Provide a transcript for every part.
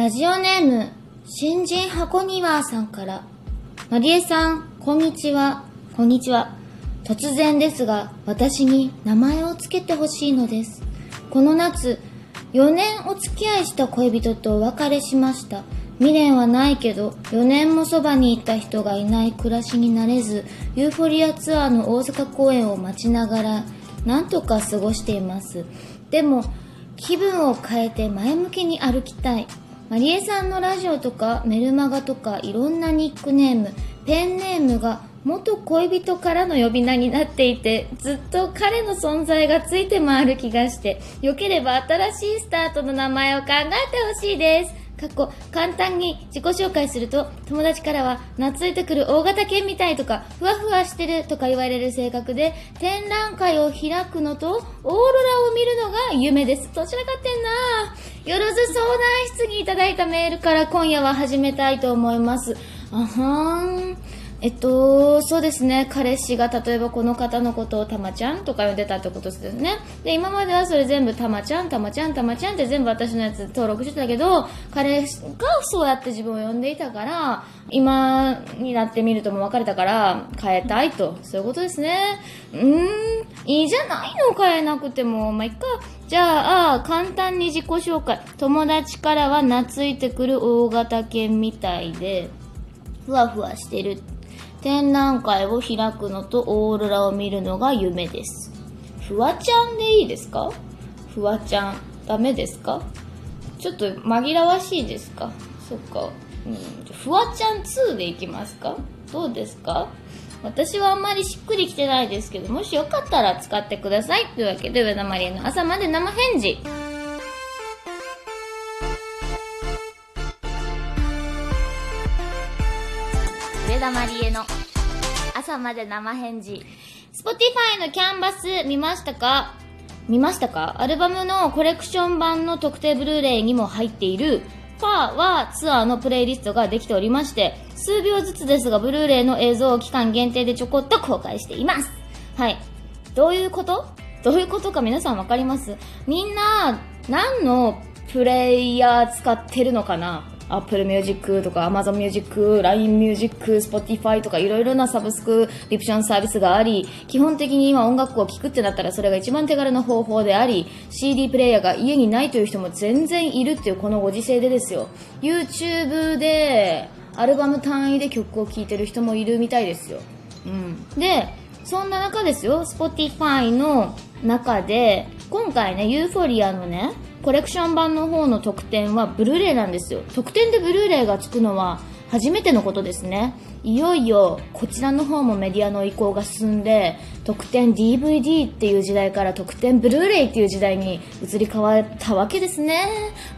ラジオネーム、新人箱庭さんから。マリエさん、こんにちは。こんにちは。突然ですが、私に名前をつけてほしいのです。この夏、4年お付き合いした恋人とお別れしました。未練はないけど、4年もそばにいた人がいない暮らしになれず、ユーフォリアツアーの大阪公演を待ちながら、なんとか過ごしています。でも、気分を変えて前向きに歩きたい。マリエさんのラジオとかメルマガとかいろんなニックネーム、ペンネームが元恋人からの呼び名になっていて、ずっと彼の存在がついて回る気がして、よければ新しいスタートの名前を考えてほしいです。かっこ簡単に自己紹介すると友達からは懐いてくる大型犬みたいとかふわふわしてるとか言われる性格で展覧会を開くのとオーロラを見るのが夢です。どちらかってんな。よろず相談室にいただいたメールから今夜は始めたいと思います。あはーんえっと、そうですね。彼氏が例えばこの方のことをたまちゃんとか呼んでたってことですね。で、今まではそれ全部たまちゃん、たまちゃん、たまちゃんって全部私のやつ登録してたけど、彼がそうやって自分を呼んでいたから、今になってみるともう別れたから変えたいと。そういうことですね。うーん、いいじゃないの変えなくても。まあ、いっか。じゃあ、簡単に自己紹介。友達からは懐いてくる大型犬みたいで、ふわふわしてる。展覧会を開くのとオーロラを見るのが夢です。フワちゃんでいいですか？フワちゃん。ダメですか？ちょっと紛らわしいですか？そっか。うん。フワちゃん2でいきますか？どうですか？私はあんまりしっくりきてないですけど、もしよかったら使ってください。というわけで、上田マリエの朝まで生返事。田マリエの朝まで生返事。Spotify のキャンバス見ましたか？見ましたか？アルバムのコレクション版の特定ブルーレイにも入っているファーはツアーのプレイリストができておりまして、数秒ずつですがブルーレイの映像を期間限定でちょこっと公開しています。はい。どういうこと？どういうことか皆さんわかります？みんな、何のプレイヤー使ってるのかな？Apple Music とか Amazon Music、LINE Music、Spotify とかいろいろなサブスクリプションサービスがあり、基本的に今音楽を聴くってなったらそれが一番手軽な方法であり、CD プレイヤーが家にないという人も全然いるっていうこのご時世でですよ。YouTube でアルバム単位で曲を聴いてる人もいるみたいですよ。うん。で、そんな中ですよ、Spotify の中で、今回ね、ユーフォリアのね、コレクション版の方の特典はブルーレイなんですよ。特典でブルーレイがつくのは初めてのことですね。いよいよこちらの方もメディアの移行が進んで、特典 DVD っていう時代から特典ブルーレイっていう時代に移り変わったわけですね。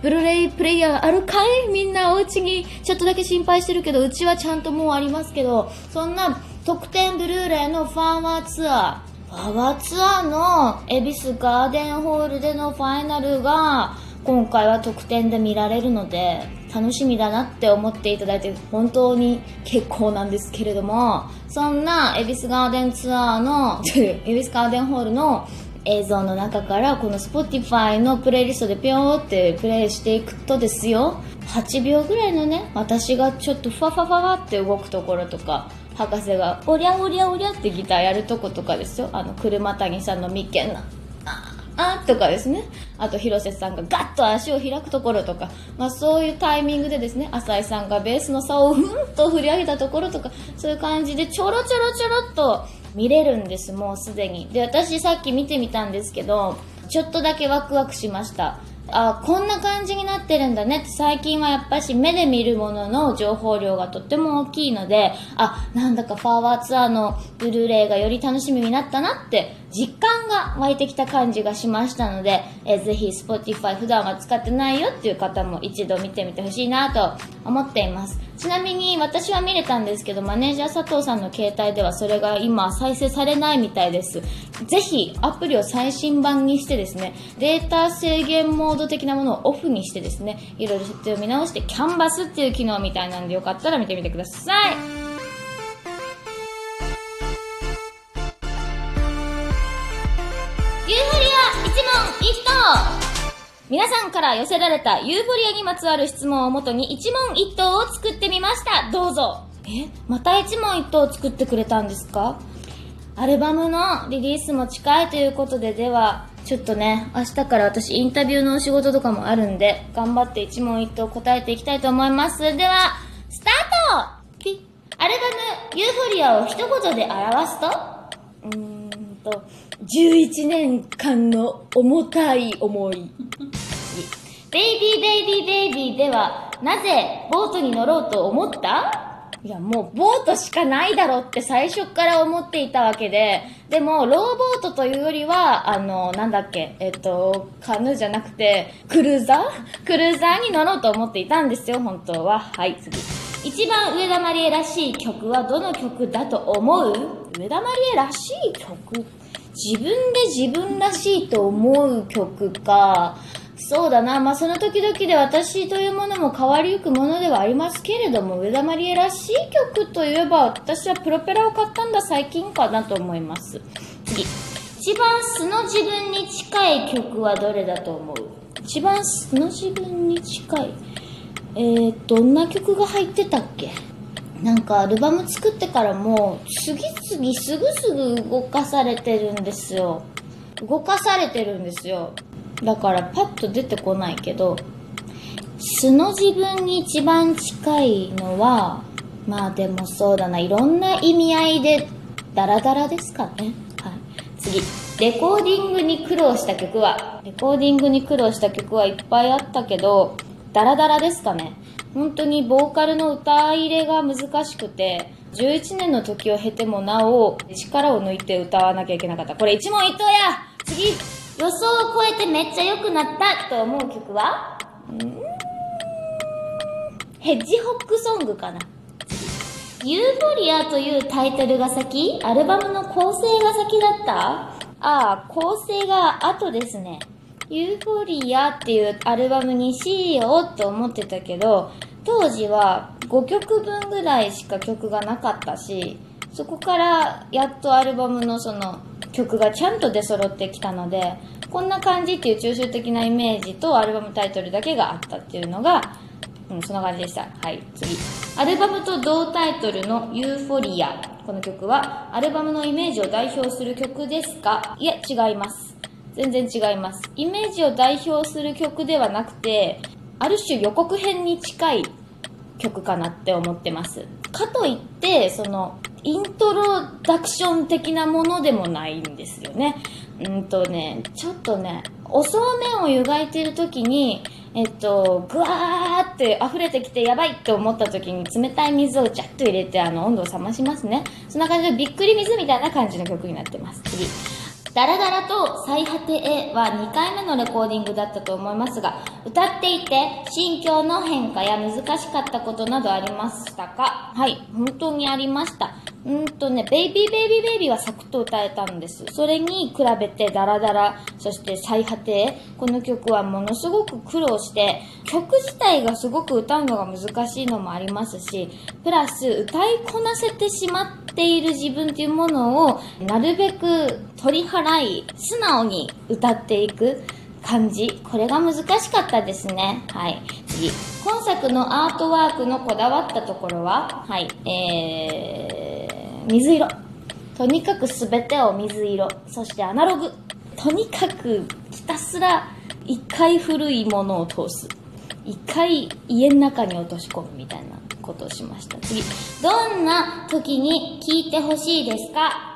ブルーレイプレイヤーあるかい？みんなお家にちょっとだけ心配してるけど、うちはちゃんともうありますけど、そんな特典ブルーレイのファンワーツアー、パワーツアーの恵比寿ガーデンホールでのファイナルが今回は特典で見られるので楽しみだなって思っていただいて本当に結構なんですけれどもそんな恵比寿ガーデンツアーの恵比寿ガーデンホールの映像の中からこの Spotify のプレイリストでピョーってプレイしていくとですよ。8秒ぐらいのね私がちょっとファファファファって動くところとか博士がおりゃおりゃおりゃってギターやるとことかですよ。あの車谷さんの眉間なああとかですね。あと広瀬さんがガッと足を開くところとか、まあ、そういうタイミングでですね浅井さんがベースの竿をふんと振り上げたところとかそういう感じでちょろちょろちょろっと見れるんですもうすでに。で私さっき見てみたんですけどちょっとだけワクワクしました。あこんな感じになってるんだね。って最近はやっぱし目で見るものの情報量がとっても大きいのであなんだかファーワーツアーのブルーレイがより楽しみになったなって実感が湧いてきた感じがしましたので、えーぜひ Spotify 普段は使ってないよっていう方も一度見てみてほしいなと思っています。ちなみに私は見れたんですけどマネージャー佐藤さんの携帯ではそれが今再生されないみたいです。ぜひアプリを最新版にしてですねデータ制限モード的なものをオフにしてですねいろいろ設定を見直してキャンバスっていう機能みたいなんでよかったら見てみてください。皆さんから寄せられたユーフォリアにまつわる質問をもとに一問一答を作ってみました。どうぞ。え？また一問一答作ってくれたんですか？アルバムのリリースも近いということで、では、ちょっとね、明日から私インタビューのお仕事とかもあるんで、頑張って一問一答答えていきたいと思います。では、スタートピッアルバム、ユーフォリアを一言で表すと？うーんと、11年間の重たい思い。ベイビーベイビーベイビーでは、なぜボートに乗ろうと思った？いや、もうボートしかないだろって最初から思っていたわけで、でも、ローボートというよりは、あの、なんだっけ、えっと、カヌーじゃなくて、クルーザー？クルーザーに乗ろうと思っていたんですよ、本当は。はい、次。一番上田まりえらしい曲はどの曲だと思う？上田まりえらしい曲自分で自分らしいと思う曲か。そうだな。まあ、その時々で私というものも変わりゆくものではありますけれども、上田まりえらしい曲といえば、私はプロペラを買ったんだ最近かなと思います。次。一番素の自分に近い曲はどれだと思う？一番素の自分に近い。えー、どんな曲が入ってたっけ？なんかアルバム作ってからもう次々すぐすぐ動かされてるんですよ。動かされてるんですよ。だからパッと出てこないけど素の自分に一番近いのはまあでもそうだないろんな意味合いでダラダラですかね。はい。次。レコーディングに苦労した曲は。レコーディングに苦労した曲はいっぱいあったけどダラダラですかね。本当にボーカルの歌入れが難しくて11年の時を経てもなお力を抜いて歌わなきゃいけなかった。これ一問一答や。次予想を超えてめっちゃ良くなったと思う曲は？ん。ヘッジホックソングかな。ユーフォリアというタイトルが先？アルバムの構成が先だった？ああ、構成が後ですね。ユーフォリアっていうアルバムにしようと思ってたけど、当時は5曲分ぐらいしか曲がなかったし、そこからやっとアルバムのその曲がちゃんと出揃ってきたので、こんな感じっていう抽象的なイメージとアルバムタイトルだけがあったっていうのが、うん、そんな感じでした。はい、次。アルバムと同タイトルのユーフォリア。この曲は、アルバムのイメージを代表する曲ですか？いえ、違います。全然違います。イメージを代表する曲ではなくて、ある種予告編に近い曲かなって思ってます。かといって、その、イントロダクション的なものでもないんですよね。うんとね、ちょっとね、おそうめんを湯がいてる時に、えっと、ぐわーって溢れてきてやばいって思った時に冷たい水をジャッと入れてあの温度を冷ましますね。そんな感じでびっくり水みたいな感じの曲になってます。次。ダラダラと最果てへは2回目のレコーディングだったと思いますが、歌っていて心境の変化や難しかったことなどありましたか？はい、本当にありました。うんとね、ベイビーベイビーベイビーはサクッと歌えたんです。それに比べてダラダラ、そして最果てへ、この曲はものすごく苦労して、曲自体がすごく歌うのが難しいのもありますし、プラス歌いこなせてしまってている自分というものをなるべく取り払い、素直に歌っていく感じ。これが難しかったですね。はい。次。本作のアートワークのこだわったところは、はい。えー、水色。とにかく全てを水色。そしてアナログ。とにかくひたすら一回古いものを通す。一回家の中に落とし込むみたいなことをしました。次。どんな時に聞いてほしいですか？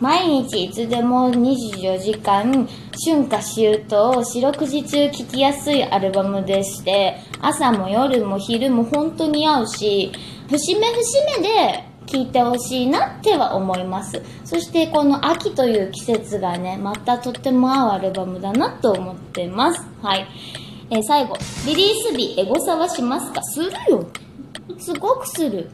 毎日いつでも24時間春夏秋冬四六時中聴きやすいアルバムでして朝も夜も昼も本当に合うし節目節目で聴いてほしいなっては思いますそしてこの秋という季節がねまたとっても合うアルバムだなと思ってますはい、えー最後リリース日エゴサはしますか？するよすごくする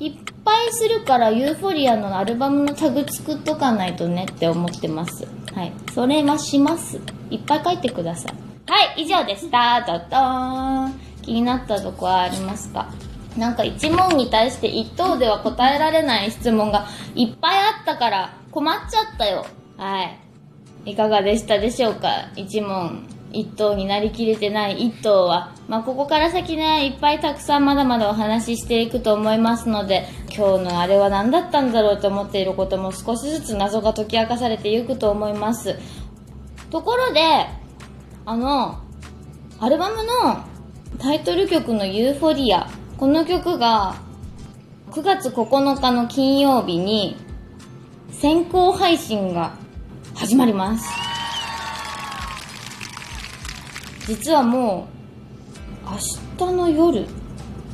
いっぱいするからユーフォリアのアルバムのタグ作っとかないとねって思ってます。はい。それはします。いっぱい書いてください。はい、以上でした。ドドーン。気になったとこはありますか？なんか一問に対して一答では答えられない質問がいっぱいあったから困っちゃったよ。はい。いかがでしたでしょうか？一問一頭になりきれてない一頭は、まあ、ここから先ね、いっぱいたくさんまだまだお話ししていくと思いますので、今日のあれは何だったんだろうと思っていることも少しずつ謎が解き明かされていくと思います。ところで、あの、アルバムのタイトル曲のユーフォリア、この曲が9月9日の金曜日に先行配信が始まります。実はもう、明日の夜、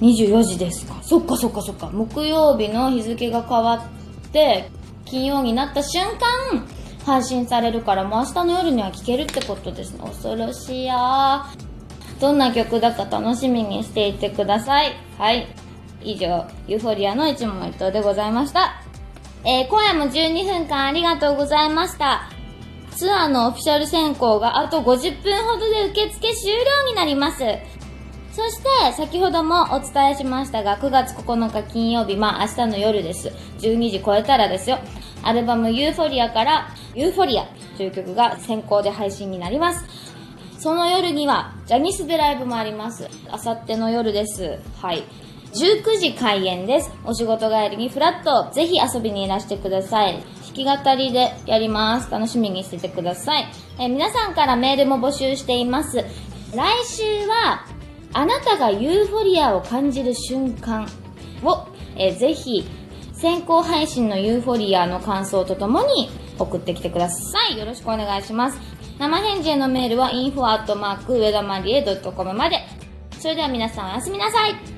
24時ですか。そっかそっかそっか。木曜日の日付が変わって、金曜になった瞬間、配信されるから、もう明日の夜には聴けるってことですね。恐ろしいやどんな曲だか楽しみにしていてください。はい。以上、ユーフォリアの一問一答でございました。えー、今夜も12分間ありがとうございました。ツアーのオフィシャル選考があと50分ほどで受付終了になります。そして、先ほどもお伝えしましたが、9月9日金曜日、まあ明日の夜です。12時超えたらですよ。アルバムユーフォリアから、ユーフォリアという曲が先行で配信になります。その夜には、ジャニスでライブもあります。あさっての夜です。はい。19時開演です。お仕事帰りにフラット、ぜひ遊びにいらしてください。弾き語りでやります。楽しみにしててください。え皆さんからメールも募集しています。来週は、あなたがユーフォリアを感じる瞬間を、えぜひ、先行配信のユーフォリアの感想とともに送ってきてください。よろしくお願いします。生返事へのメールは info@ 上田まりえ .com まで。それでは皆さんおやすみなさい。